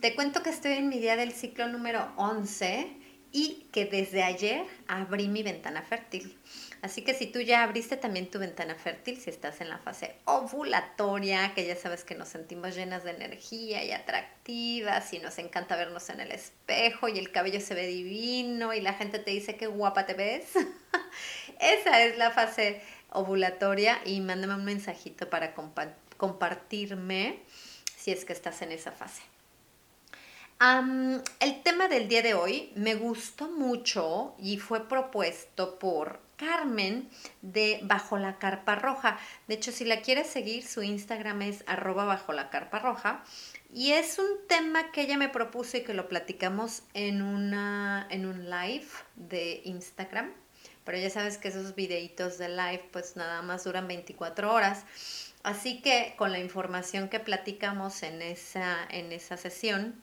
Te cuento que estoy en mi día del ciclo número 11 y que desde ayer abrí mi ventana fértil. Así que si tú ya abriste también tu ventana fértil, si estás en la fase ovulatoria, que ya sabes que nos sentimos llenas de energía y atractivas y nos encanta vernos en el espejo y el cabello se ve divino y la gente te dice qué guapa te ves. Esa es la fase ovulatoria y mándame un mensajito para compartirme si es que estás en esa fase. El tema del día de hoy me gustó mucho y fue propuesto por Carmen de Bajo la Carpa Roja. De hecho, si la quieres seguir, su Instagram es arroba bajo la carpa roja. Y es un tema que ella me propuso y que lo platicamos en, una, en un live de Instagram pero ya sabes que esos videitos de live pues nada más duran 24 horas. Así que con la información que platicamos en esa, en esa sesión,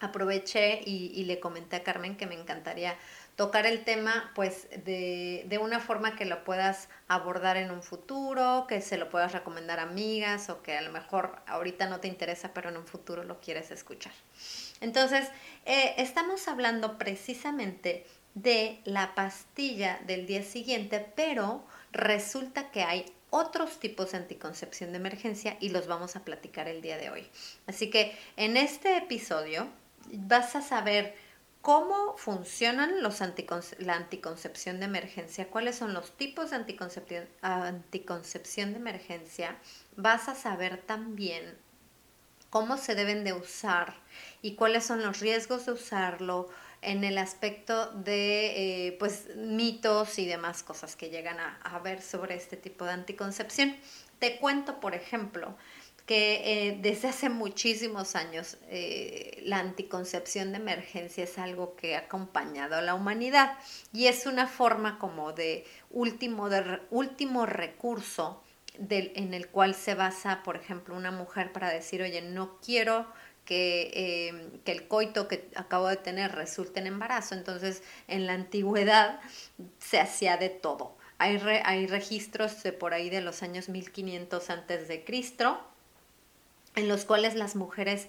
aproveché y, le comenté a Carmen que me encantaría tocar el tema pues de, de, una forma que lo puedas abordar en un futuro, que se lo puedas recomendar a amigas o que a lo mejor ahorita no te interesa pero en un futuro lo quieres escuchar. Entonces, eh, estamos hablando precisamente de la pastilla del día siguiente, pero resulta que hay otros tipos de anticoncepción de emergencia y los vamos a platicar el día de hoy. Así que en este episodio vas a saber cómo funcionan los la anticoncepción de emergencia, cuáles son los tipos de anticoncepción, anticoncepción de emergencia. Vas a saber también cómo se deben de usar y cuáles son los riesgos de usarlo, en el aspecto de eh, pues mitos y demás cosas que llegan a, ver sobre este tipo de anticoncepción. Te cuento, por ejemplo, que eh, desde hace muchísimos años eh, la anticoncepción de emergencia es algo que ha acompañado a la humanidad y es una forma como de último, de, último recurso del, en el cual se basa, por ejemplo, una mujer para decir, oye, no quiero Em, que, el coito que acabo de tener resulte en embarazo. Entonces, en la antigüedad se hacía de todo. Hay, hay registros de por ahí de los años 1500 antes de Cristo, en los cuales las mujeres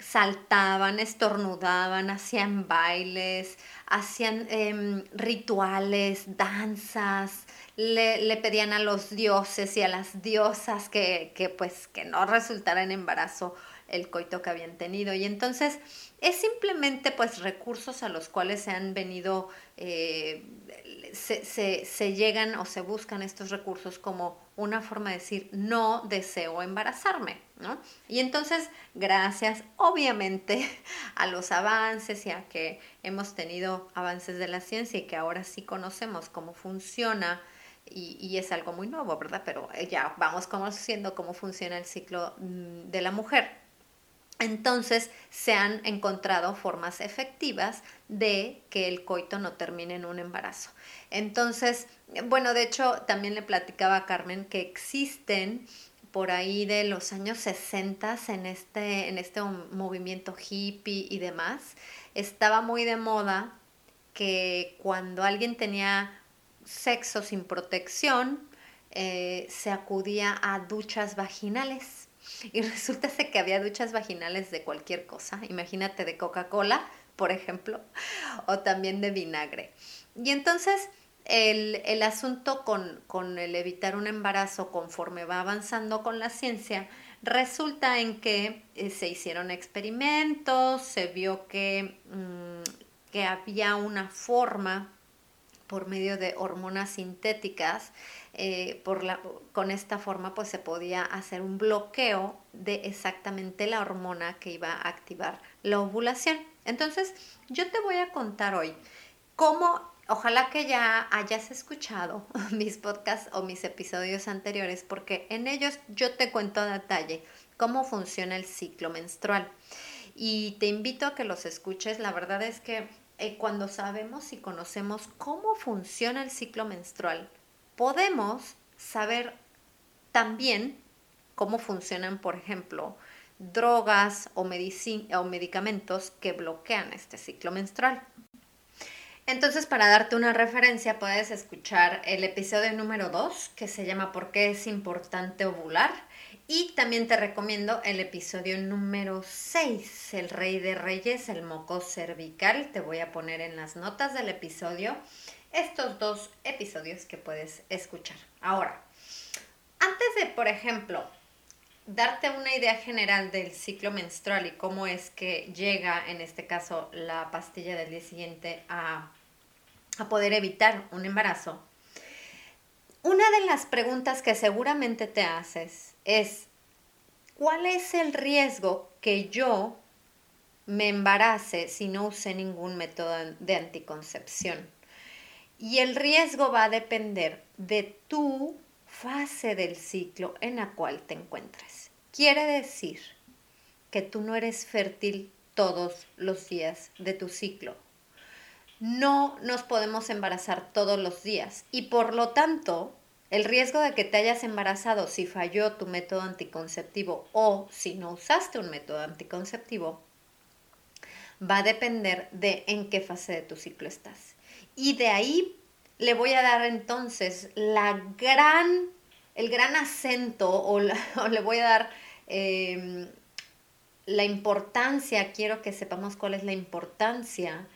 saltaban, estornudaban, hacían bailes, hacían em, rituales, danzas, le, pedían a los dioses y a las diosas que, que pues que no resultara en embarazo el coito que habían tenido. Y entonces es simplemente pues recursos a los cuales se han venido, eh, se, se, se, llegan o se buscan estos recursos como una forma de decir no deseo embarazarme, Y entonces, gracias obviamente a los avances y a que hemos tenido avances de la ciencia y que ahora sí conocemos cómo funciona y, y, es algo muy nuevo, ¿verdad? Pero ya vamos conociendo cómo funciona el ciclo mm, de la mujer entonces se han encontrado formas efectivas de que el coito no termine en un embarazo. Entonces, bueno, de hecho, también le platicaba a Carmen que existen por ahí de los años 60 en este, en este movimiento hippie y demás, estaba muy de moda que cuando alguien tenía sexo sin protección, eh, se acudía a duchas vaginales y resulta que había duchas vaginales de cualquier cosa, imagínate de Coca-Cola, por ejemplo, o también de vinagre. Y entonces el, asunto con, con, el evitar un embarazo conforme va avanzando con la ciencia, Resulta en que eh, se hicieron experimentos, se vio que, mm, que había una forma por medio de hormonas sintéticas, eh, por la, con esta forma pues se podía hacer un bloqueo de exactamente la hormona que iba a activar la ovulación. Entonces, yo te voy a contar hoy cómo Ojalá que ya hayas escuchado mis podcasts o mis episodios anteriores porque en ellos yo te cuento a detalle cómo funciona el ciclo menstrual. Y te invito a que los escuches. La verdad es que eh, cuando sabemos y conocemos cómo funciona el ciclo menstrual, podemos saber también cómo funcionan, por ejemplo, drogas o, o medicamentos que bloquean este ciclo menstrual. Entonces, para darte una referencia, puedes escuchar el episodio número 2, que se llama ¿Por qué es importante ovular? Y también te recomiendo el episodio número 6, El Rey de Reyes, el moco cervical. Te voy a poner en las notas del episodio estos dos episodios que puedes escuchar. Ahora, antes de, por ejemplo, darte una idea general del ciclo menstrual y cómo es que llega, en este caso, la pastilla del día siguiente a a poder evitar un embarazo, una de las preguntas que seguramente te haces es, ¿cuál es el riesgo que yo me embarace si no usé ningún método de anticoncepción? Y el riesgo va a depender de tu fase del ciclo en la cual te encuentres. Quiere decir que tú no eres fértil todos los días de tu ciclo no nos podemos embarazar todos los días y por lo tanto el riesgo de que te hayas embarazado si falló tu método anticonceptivo o si no usaste un método anticonceptivo va a depender de en qué fase de tu ciclo estás. Y de ahí le voy a dar entonces la gran, el gran acento o, le voy a dar em, la importancia, quiero que sepamos cuál es la importancia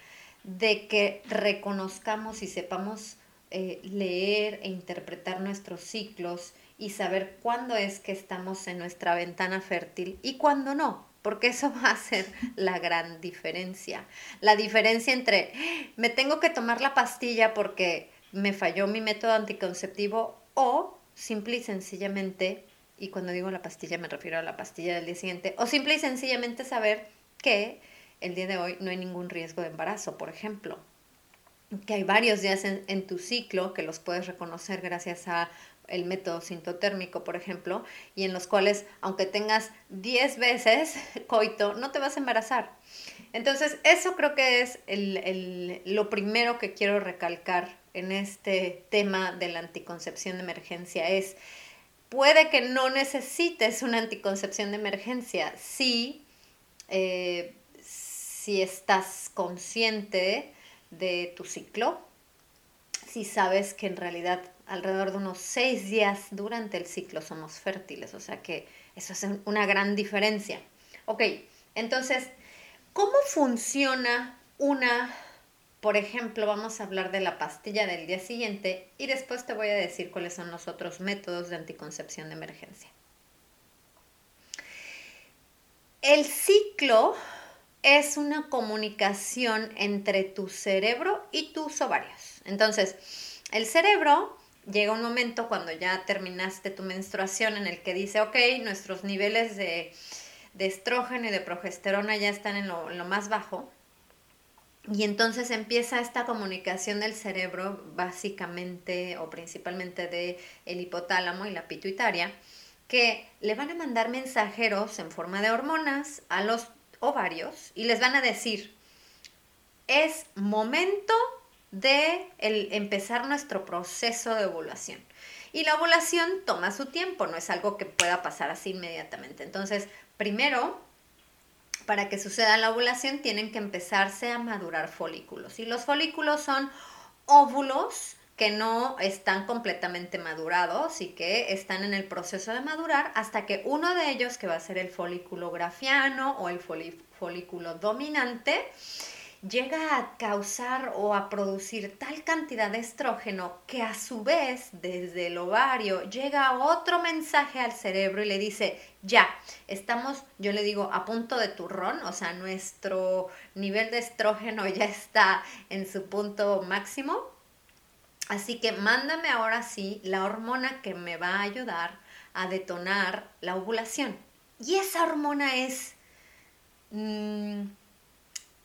de que reconozcamos y sepamos eh, leer e interpretar nuestros ciclos y saber cuándo es que estamos en nuestra ventana fértil y cuándo no, porque eso va a ser la gran diferencia. La diferencia entre me tengo que tomar la pastilla porque me falló mi método anticonceptivo o simple y sencillamente, y cuando digo la pastilla me refiero a la pastilla del día siguiente, o simple y sencillamente saber que el día de hoy no hay ningún riesgo de embarazo, por ejemplo. Que hay varios días en, tu ciclo que los puedes reconocer gracias a el método sintotérmico, por ejemplo, y en los cuales, aunque tengas 10 veces coito, no te vas a embarazar. Entonces, eso creo que es lo primero que quiero recalcar en este tema de la anticoncepción de emergencia. Es, puede que no necesites una anticoncepción de emergencia si eh, si estás consciente de tu ciclo, si sabes que en realidad alrededor de unos seis días durante el ciclo somos fértiles, o sea que eso es una gran diferencia. Ok, entonces, ¿cómo funciona una, por ejemplo, vamos a hablar de la pastilla del día siguiente y después te voy a decir cuáles son los otros métodos de anticoncepción de emergencia? El ciclo es una comunicación entre tu cerebro y tus ovarios. Entonces, el cerebro llega un momento cuando ya terminaste tu menstruación en el que dice, ok, nuestros niveles de, estrógeno y de progesterona ya están en lo, en lo más bajo. Y entonces empieza esta comunicación del cerebro, básicamente o principalmente de el hipotálamo y la pituitaria, que le van a mandar mensajeros en forma de hormonas a los ovarios y les van a decir, es momento de empezar nuestro proceso de ovulación. Y la ovulación toma su tiempo, no es algo que pueda pasar así inmediatamente. Entonces, primero, para que suceda la ovulación, tienen que empezarse a madurar folículos. Y los folículos son óvulos que no están completamente madurados y que están en el proceso de madurar hasta que uno de ellos, que va a ser el folículo grafiano o el folículo dominante, llega a causar o a producir tal cantidad de estrógeno que a su vez desde el ovario llega otro mensaje al cerebro y le dice, ya, estamos, yo le digo, a punto de turrón, o sea, nuestro nivel de estrógeno ya está en su punto máximo. Así que mándame ahora sí la hormona que me va a ayudar a detonar la ovulación. Y esa hormona es... Mm,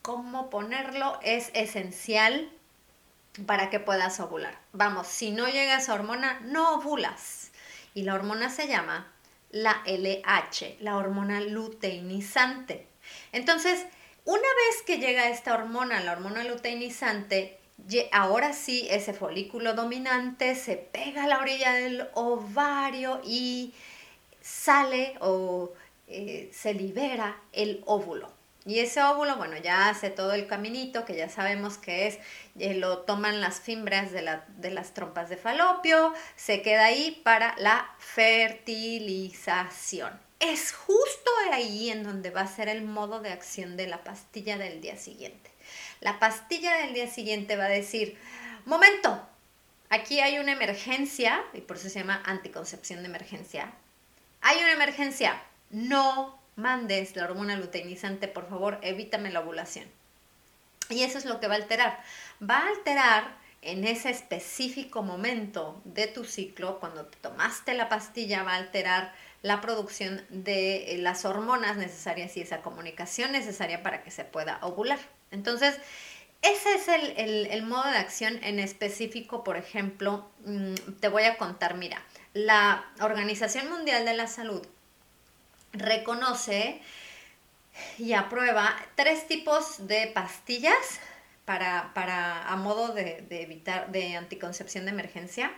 cómo ponerlo es esencial para que puedas ovular. Vamos, si no llega esa hormona, no ovulas. Y la hormona se llama la LH, la hormona luteinizante. Entonces, una vez que llega esta hormona, la hormona luteinizante, ahora sí ese folículo dominante se pega a la orilla del ovario y sale o eh, se libera el óvulo. Y ese óvulo, bueno, ya hace todo el caminito que ya sabemos que es, eh, lo toman las fimbras de, de las trompas de falopio, se queda ahí para la fertilización. Es justo ahí en donde va a ser el modo de acción de la pastilla del día siguiente. La pastilla del día siguiente va a decir, momento, aquí hay una emergencia, y por eso se llama anticoncepción de emergencia. Hay una emergencia, no mandes la hormona luteinizante, por favor, evítame la ovulación. Y eso es lo que va a alterar. Va a alterar en ese específico momento de tu ciclo, cuando te tomaste la pastilla, va a alterar la producción de eh, las hormonas necesarias y esa comunicación necesaria para que se pueda ovular. Entonces, ese es el, el modo de acción en específico, por ejemplo, mm, te voy a contar, mira, la Organización Mundial de la Salud reconoce y aprueba tres tipos de pastillas para, para a modo de, evitar de anticoncepción de emergencia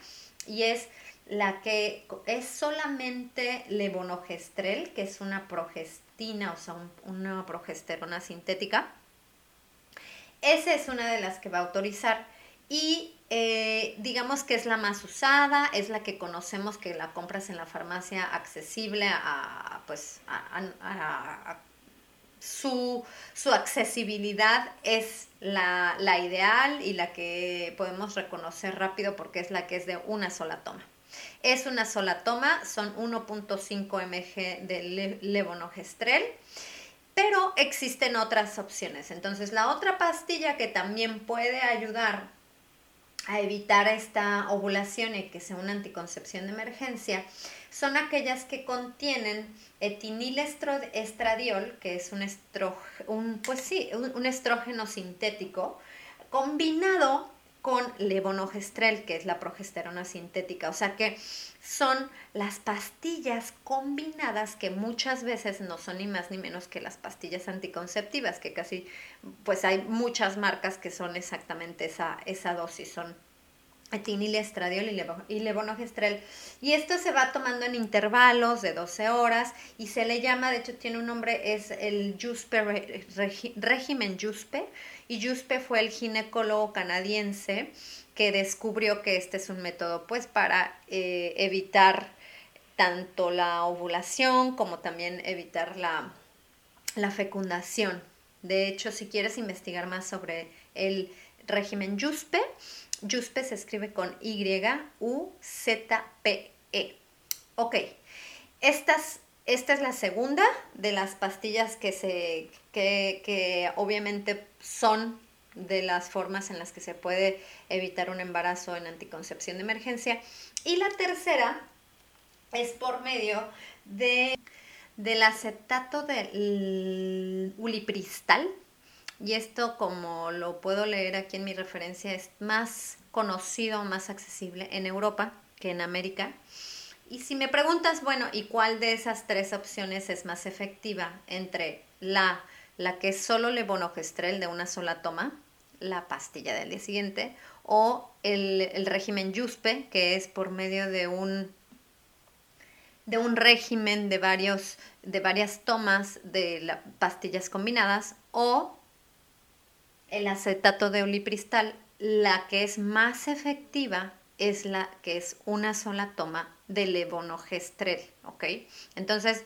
y es la que es solamente levonorgestrel, que es una progestina, o sea, una progesterona sintética. Esa es una de las que va a autorizar. Y eh, digamos que es la más usada, es la que conocemos que la compras en la farmacia accesible a, pues, a, su, accesibilidad. Es la, la, ideal y la que podemos reconocer rápido porque es la que es de una sola toma. Es una sola toma, son 1.5 mg de levonorgestrel pero existen otras opciones. Entonces, la otra pastilla que también puede ayudar a evitar esta ovulación y que sea una anticoncepción de emergencia son aquellas que contienen etinil-estradiol, que es un, un, pues sí, un estrógeno sintético, combinado con levonorgestrel, que es la progesterona sintética. O sea que son las pastillas combinadas que muchas veces no son ni más ni menos que las pastillas anticonceptivas, que casi, pues hay muchas marcas que son exactamente esa, esa dosis, son etinil, estradiol y, levonorgestrel. Y esto se va tomando en intervalos de 12 horas y se le llama, de hecho tiene un nombre, es el Juspe, régimen Juspe. Y Juspe fue el ginecólogo canadiense que descubrió que este es un método pues para eh, evitar tanto la ovulación como también evitar la, la -fecundación. De hecho, si quieres investigar más sobre el régimen Juspe, Juspe se escribe con Y-U-Z-P-E. Ok, esta es la segunda de las pastillas que, se, que, que obviamente son de las formas en las que se puede evitar un embarazo en anticoncepción de emergencia. Y la tercera es por medio de, del acetato de ulipristal. Y esto, como lo puedo leer aquí en mi referencia, es más conocido, más accesible en Europa que en América. Y si me preguntas, bueno, ¿y cuál de esas tres opciones es más efectiva entre la la que es solo levonorgestrel de una sola toma, la pastilla del día siguiente, o el, régimen Juspe, que es por medio de un, de un régimen de, varios, de varias tomas de pastillas combinadas, o el acetato de olipristal, la que es más efectiva es la que es una sola toma de levonorgestrel, ¿ok? Entonces,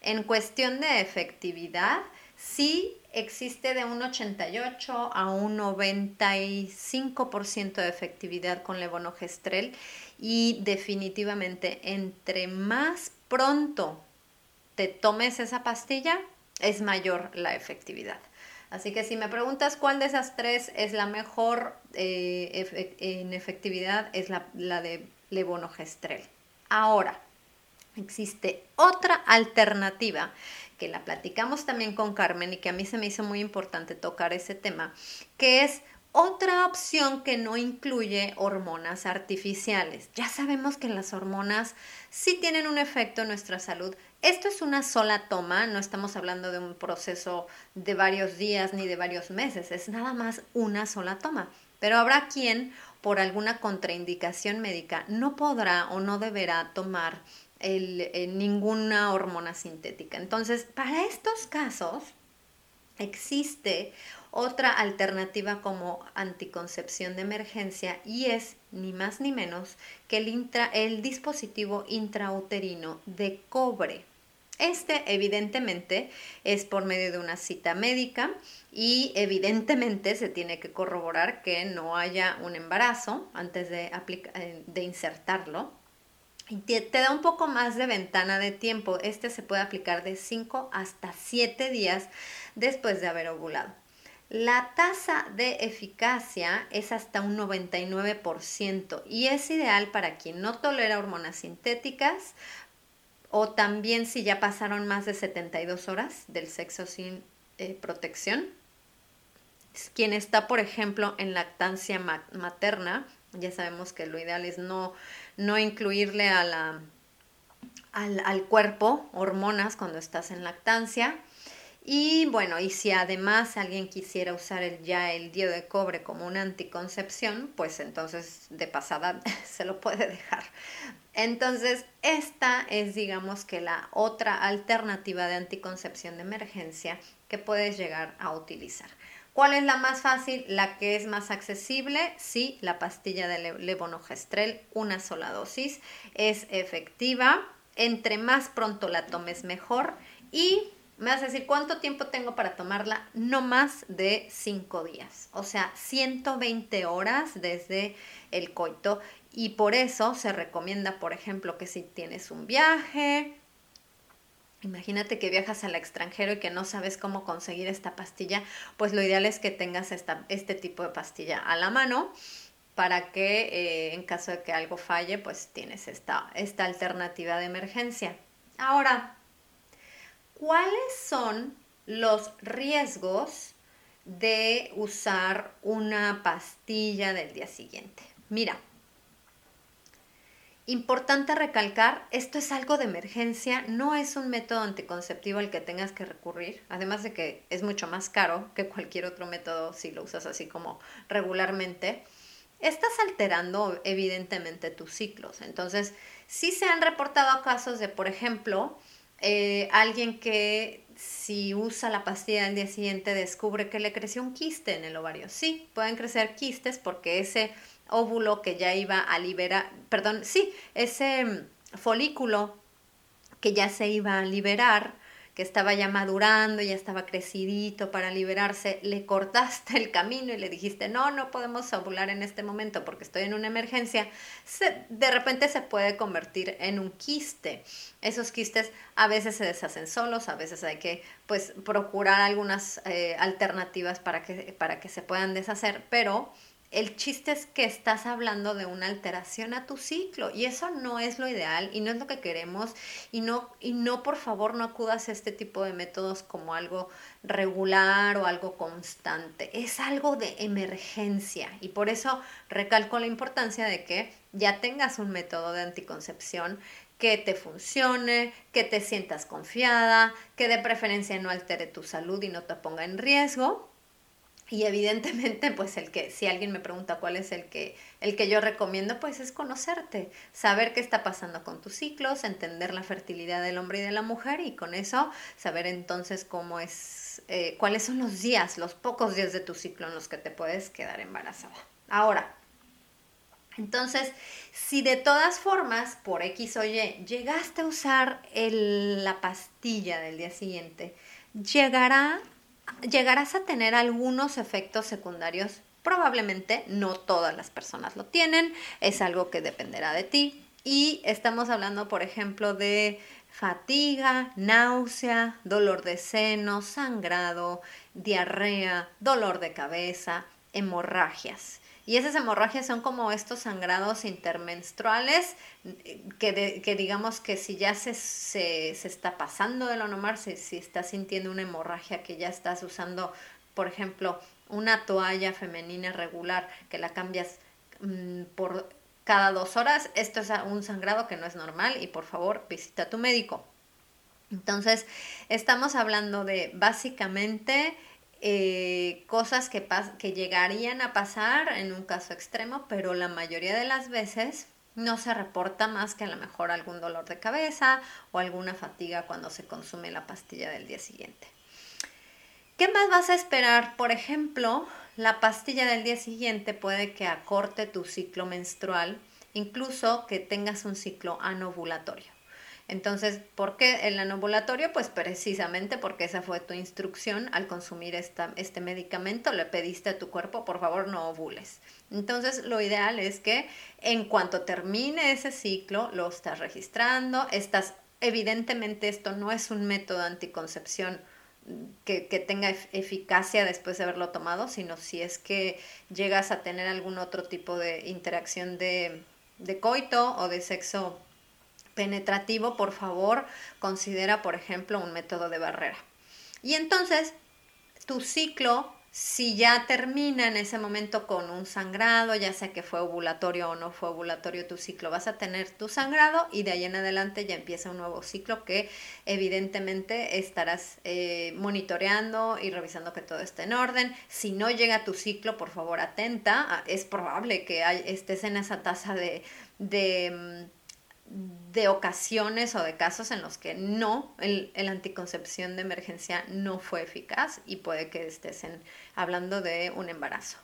en cuestión de efectividad, sí existe de un 88 a un 95% de efectividad con levonorgestrel y definitivamente entre más pronto te tomes esa pastilla, es mayor la efectividad. Así que si me preguntas cuál de esas tres es la mejor eh, en efectividad, es la, la de levonorgestrel. Ahora, existe otra alternativa que la platicamos también con Carmen y que a mí se me hizo muy importante tocar ese tema, que es otra opción que no incluye hormonas artificiales. Ya sabemos que las hormonas sí tienen un efecto en nuestra salud. Esto es una sola toma, no estamos hablando de un proceso de varios días ni de varios meses, es nada más una sola toma. Pero habrá quien, por alguna contraindicación médica, no podrá o no deberá tomar el, ninguna hormona sintética. Entonces, para estos casos existe otra alternativa como anticoncepción de emergencia y es ni más ni menos que el, intra, el dispositivo intrauterino de cobre. Este evidentemente es por medio de una cita médica y evidentemente se tiene que corroborar que no haya un embarazo antes de, eh, de insertarlo te, te, da un poco más de ventana de tiempo. Este se puede aplicar de 5 hasta 7 días después de haber ovulado. La tasa de eficacia es hasta un 99% y es ideal para quien no tolera hormonas sintéticas o también si ya pasaron más de 72 horas del sexo sin eh, protección. Quien está, por ejemplo, en lactancia materna, ya sabemos que lo ideal es no no incluirle a la, al, cuerpo hormonas cuando estás en lactancia. Y bueno, y si además alguien quisiera usar ya el dio de cobre como una anticoncepción, pues entonces de pasada se lo puede dejar. Entonces, esta es, digamos que la otra alternativa de anticoncepción de emergencia que puedes llegar a utilizar. ¿Cuál es la más fácil? La que es más accesible. Sí, la pastilla de levonorgestrel, una sola dosis. Es efectiva. Entre más pronto la tomes mejor. Y me vas a decir, ¿cuánto tiempo tengo para tomarla? No más de 5 días. O sea, 120 horas desde el coito. Y por eso se recomienda, por ejemplo, que si tienes un viaje, Imagínate que viajas al extranjero y que no sabes cómo conseguir esta pastilla, pues lo ideal es que tengas esta, este tipo de pastilla a la mano para que eh, en caso de que algo falle, pues tienes esta, esta alternativa de emergencia. Ahora, ¿cuáles son los riesgos de usar una pastilla del día siguiente? Mira, Importante recalcar, esto es algo de emergencia, no es un método anticonceptivo al que tengas que recurrir, además de que es mucho más caro que cualquier otro método si lo usas así como regularmente. Estás alterando evidentemente tus ciclos. Entonces, sí se han reportado casos de, por ejemplo, eh, alguien que si usa la pastilla al día siguiente descubre que le creció un quiste en el ovario. Sí, pueden crecer quistes porque ese óvulo que ya iba a liberar, perdón, sí, ese mm, folículo que ya se iba a liberar, que estaba ya madurando, ya estaba crecidito para liberarse, le cortaste el camino y le dijiste, no, no podemos ovular en este momento porque estoy en una emergencia, de repente se puede convertir en un quiste. Esos quistes a veces se deshacen solos, a veces hay que pues procurar algunas eh, alternativas para que, para que se puedan deshacer, pero el chiste es que estás hablando de una alteración a tu ciclo y eso no es lo ideal y no es lo que queremos y no, y no por favor no acudas a este tipo de métodos como algo regular o algo constante, es algo de emergencia y por eso recalco la importancia de que ya tengas un método de anticoncepción que te funcione, que te sientas confiada, que de preferencia no altere tu salud y no te ponga en riesgo y evidentemente, pues el que, si alguien me pregunta cuál es el que, el que yo recomiendo, pues es conocerte, saber qué está pasando con tus ciclos, entender la fertilidad del hombre y de la mujer y con eso saber entonces cómo es, eh, cuáles son los días, los pocos días de tu ciclo en los que te puedes quedar embarazada. Ahora, entonces, si de todas formas, por X o Y, llegaste a usar la pastilla del día siguiente, llegará llegarás a tener algunos efectos secundarios. Probablemente no todas las personas lo tienen, es algo que dependerá de ti. Y estamos hablando, por ejemplo, de fatiga, náusea, dolor de seno, sangrado, diarrea, dolor de cabeza, hemorragias. Y esas hemorragias son como estos sangrados intermenstruales que, que digamos que si ya se, se, está pasando de lo normal, si, si estás sintiendo una hemorragia que ya estás usando, por ejemplo, una toalla femenina regular que la cambias mm, por cada dos horas, esto es un sangrado que no es normal y por favor visita a tu médico. Entonces, estamos hablando de básicamente eh, cosas que, que llegarían a pasar en un caso extremo, pero la mayoría de las veces no se reporta más que a lo mejor algún dolor de cabeza o alguna fatiga cuando se consume la pastilla del día siguiente. ¿Qué más vas a esperar? Por ejemplo, la pastilla del día siguiente puede que acorte tu ciclo menstrual, incluso que tengas un ciclo anovulatorio. Entonces, ¿por qué el anovulatorio? Pues precisamente porque esa fue tu instrucción al consumir esta, este medicamento, le pediste a tu cuerpo, por favor, no ovules. Entonces, lo ideal es que en cuanto termine ese ciclo, lo estás registrando, estás, evidentemente esto no es un método de anticoncepción que, que, tenga eficacia después de haberlo tomado, sino si es que llegas a tener algún otro tipo de interacción de, de coito o de sexo penetrativo, por favor, considera, por ejemplo, un método de barrera. Y entonces, tu ciclo, si ya termina en ese momento con un sangrado, ya sea que fue ovulatorio o no fue ovulatorio tu ciclo, vas a tener tu sangrado y de ahí en adelante ya empieza un nuevo ciclo que evidentemente estarás eh, monitoreando y revisando que todo esté en orden. Si no llega tu ciclo, por favor, atenta. Es probable que estés en esa tasa de mm, de ocasiones o de casos en los que no, el, anticoncepción de emergencia no fue eficaz y puede que estés hablando de un embarazo.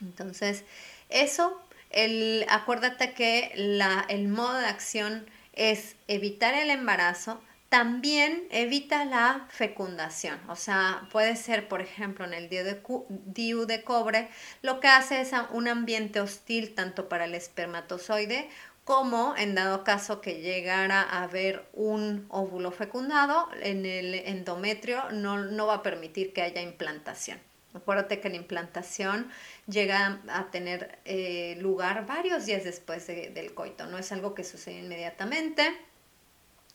Entonces, eso, el, acuérdate que la, el modo de acción es evitar el embarazo, también evita la fecundación, o sea, puede ser, por ejemplo, en el DIU de, de cobre, lo que hace es un ambiente hostil tanto para el espermatozoide como en dado caso que llegara a haber un óvulo fecundado, en el endometrio no, va a permitir que haya implantación. Acuérdate que la implantación llega a tener eh, lugar varios días después del coito, no es algo que sucede inmediatamente,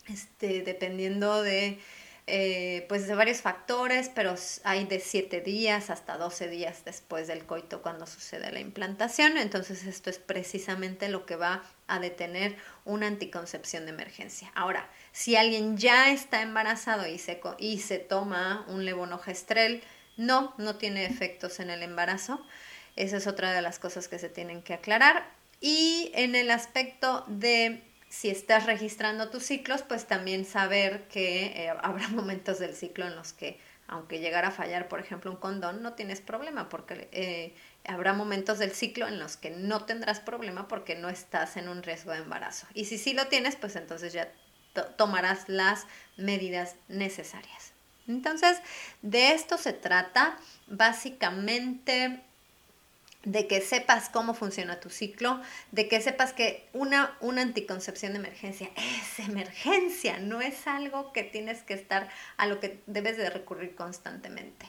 este, dependiendo de eh, pues de varios factores, pero hay de 7 días hasta 12 días después del coito cuando sucede la implantación. Entonces esto es precisamente lo que va a detener una anticoncepción de emergencia. Ahora, si alguien ya está embarazado y se, y se toma un levonorgestrel, no, no tiene efectos en el embarazo. Esa es otra de las cosas que se tienen que aclarar. Y en el aspecto de si estás registrando tus ciclos, pues también saber que eh, habrá momentos del ciclo en los que, aunque llegara a fallar, por ejemplo, un condón, no tienes problema, porque eh, habrá momentos del ciclo en los que no tendrás problema porque no estás en un riesgo de embarazo. Y si sí lo tienes, pues entonces ya tomarás las medidas necesarias. Entonces, de esto se trata. Básicamente, de que sepas cómo funciona tu ciclo, de que sepas que una, una anticoncepción de emergencia es emergencia, no es algo que tienes que estar a lo que debes de recurrir constantemente.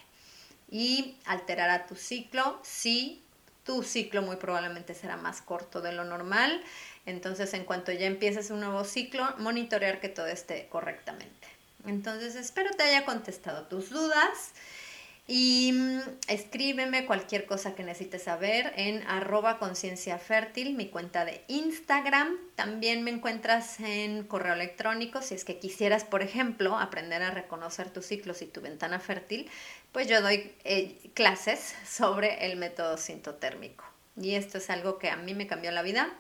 Y alterará tu ciclo, sí, tu ciclo muy probablemente será más corto de lo normal, entonces en cuanto ya empieces un nuevo ciclo, monitorear que todo esté correctamente. Entonces espero te haya contestado tus dudas. Y mm, escríbeme cualquier cosa que necesites saber en arroba mi cuenta de Instagram. También me encuentras en correo electrónico. Si es que quisieras, por ejemplo, aprender a reconocer tus ciclos y tu ventana fértil, pues yo doy eh, clases sobre el método sintotérmico. Y esto es algo que a mí me cambió la vida.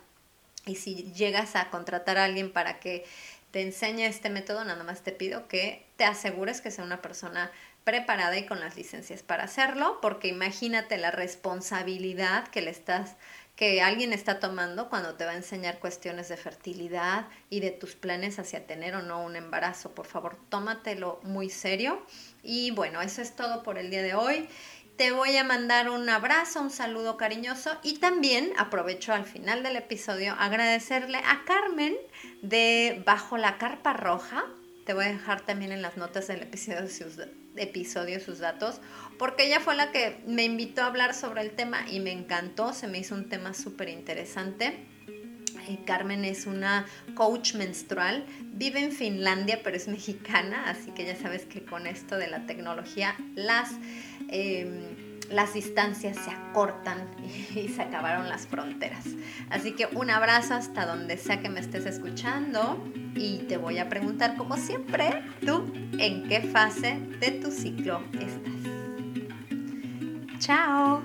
Y si llegas a contratar a alguien para que te enseñe este método, nada más te pido que te asegures que sea una persona preparada y con las licencias para hacerlo, porque imagínate la responsabilidad que le estás que alguien está tomando cuando te va a enseñar cuestiones de fertilidad y de tus planes hacia tener o no un embarazo. Por favor, tómatelo muy serio. Y bueno, eso es todo por el día de hoy. Te voy a mandar un abrazo, un saludo cariñoso y también aprovecho al final del episodio agradecerle a Carmen de Bajo la Carpa Roja. Te voy a dejar también en las notas del episodio sus, episodio sus datos, porque ella fue la que me invitó a hablar sobre el tema y me encantó, se me hizo un tema súper interesante. Eh, Carmen es una coach menstrual, vive en Finlandia pero es mexicana, así que ya sabes que con esto de la tecnología las, em, las distancias se acortan y se acabaron las fronteras. Así que un abrazo hasta donde sea que me estés escuchando y te voy a preguntar como siempre, tú en qué fase de tu ciclo estás. Chao.